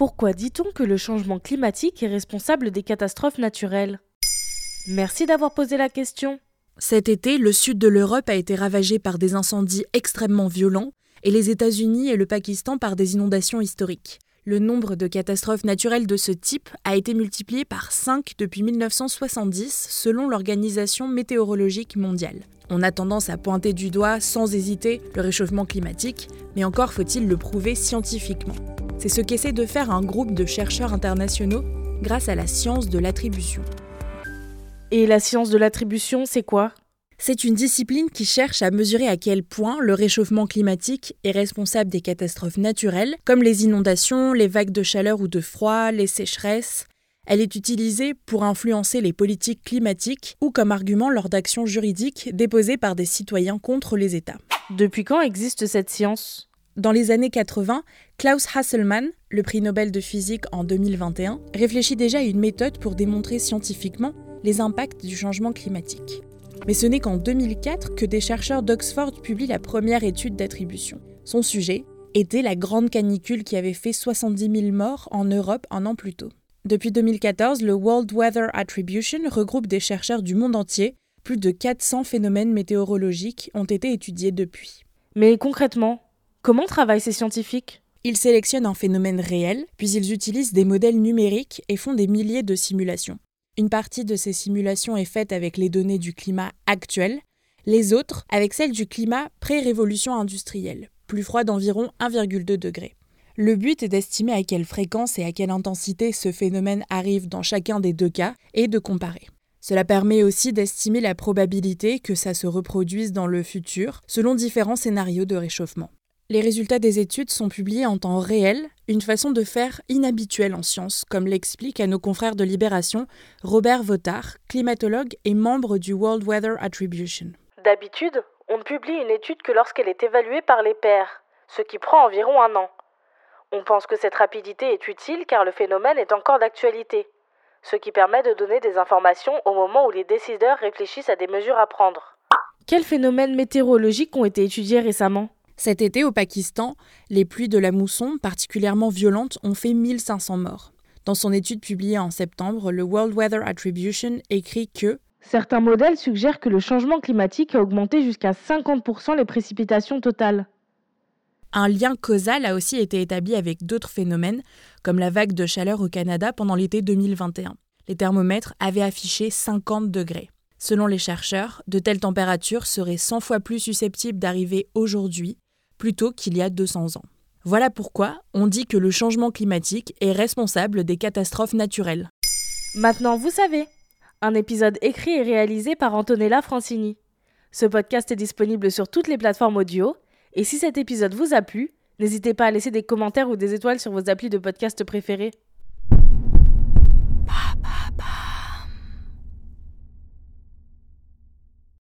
Pourquoi dit-on que le changement climatique est responsable des catastrophes naturelles? Merci d'avoir posé la question. Cet été, le sud de l'Europe a été ravagé par des incendies extrêmement violents et les États-Unis et le Pakistan par des inondations historiques. Le nombre de catastrophes naturelles de ce type a été multiplié par 5 depuis 1970 selon l'Organisation météorologique mondiale. On a tendance à pointer du doigt sans hésiter le réchauffement climatique, mais encore faut-il le prouver scientifiquement. C'est ce qu'essaie de faire un groupe de chercheurs internationaux grâce à la science de l'attribution. Et la science de l'attribution, c'est quoi? C'est une discipline qui cherche à mesurer à quel point le réchauffement climatique est responsable des catastrophes naturelles, comme les inondations, les vagues de chaleur ou de froid, les sécheresses. Elle est utilisée pour influencer les politiques climatiques ou comme argument lors d'actions juridiques déposées par des citoyens contre les États. Depuis quand existe cette science? Dans les années 80, Klaus Hasselmann, le prix Nobel de physique en 2021, réfléchit déjà à une méthode pour démontrer scientifiquement les impacts du changement climatique. Mais ce n'est qu'en 2004 que des chercheurs d'Oxford publient la première étude d'attribution. Son sujet était la grande canicule qui avait fait 70 000 morts en Europe un an plus tôt. Depuis 2014, le World Weather Attribution regroupe des chercheurs du monde entier. Plus de 400 phénomènes météorologiques ont été étudiés depuis. Mais concrètement, comment travaillent ces scientifiques? Ils sélectionnent un phénomène réel, puis ils utilisent des modèles numériques et font des milliers de simulations. Une partie de ces simulations est faite avec les données du climat actuel, les autres avec celles du climat pré-révolution industrielle, plus froid d'environ 1,2 degré. Le but est d'estimer à quelle fréquence et à quelle intensité ce phénomène arrive dans chacun des deux cas et de comparer. Cela permet aussi d'estimer la probabilité que ça se reproduise dans le futur selon différents scénarios de réchauffement. Les résultats des études sont publiés en temps réel, une façon de faire inhabituelle en sciences, comme l'explique à nos confrères de Libération Robert Votard, climatologue et membre du World Weather Attribution. D'habitude, on ne publie une étude que lorsqu'elle est évaluée par les pairs, ce qui prend environ un an. On pense que cette rapidité est utile car le phénomène est encore d'actualité, ce qui permet de donner des informations au moment où les décideurs réfléchissent à des mesures à prendre. Quels phénomènes météorologiques ont été étudiés récemment? Cet été au Pakistan, les pluies de la mousson, particulièrement violentes, ont fait 1500 morts. Dans son étude publiée en septembre, le World Weather Attribution écrit que Certains modèles suggèrent que le changement climatique a augmenté jusqu'à 50% les précipitations totales. un lien causal a aussi été établi avec d'autres phénomènes, comme la vague de chaleur au Canada pendant l'été 2021. Les thermomètres avaient affiché 50 degrés. Selon les chercheurs, de telles températures seraient 100 fois plus susceptibles d'arriver aujourd'hui plutôt qu'il y a 200 ans. Voilà pourquoi on dit que le changement climatique est responsable des catastrophes naturelles. Maintenant, vous savez. Un épisode écrit et réalisé par Antonella Francini. Ce podcast est disponible sur toutes les plateformes audio. Et si cet épisode vous a plu, n'hésitez pas à laisser des commentaires ou des étoiles sur vos applis de podcast préférés.